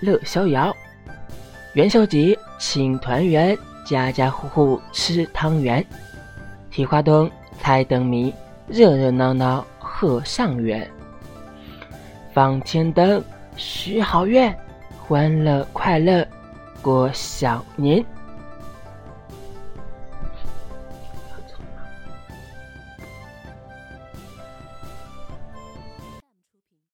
乐逍遥。元宵节请团圆家家户户吃汤圆。提花灯猜灯谜热热闹闹贺上元。放天灯许好愿欢乐快乐过小年。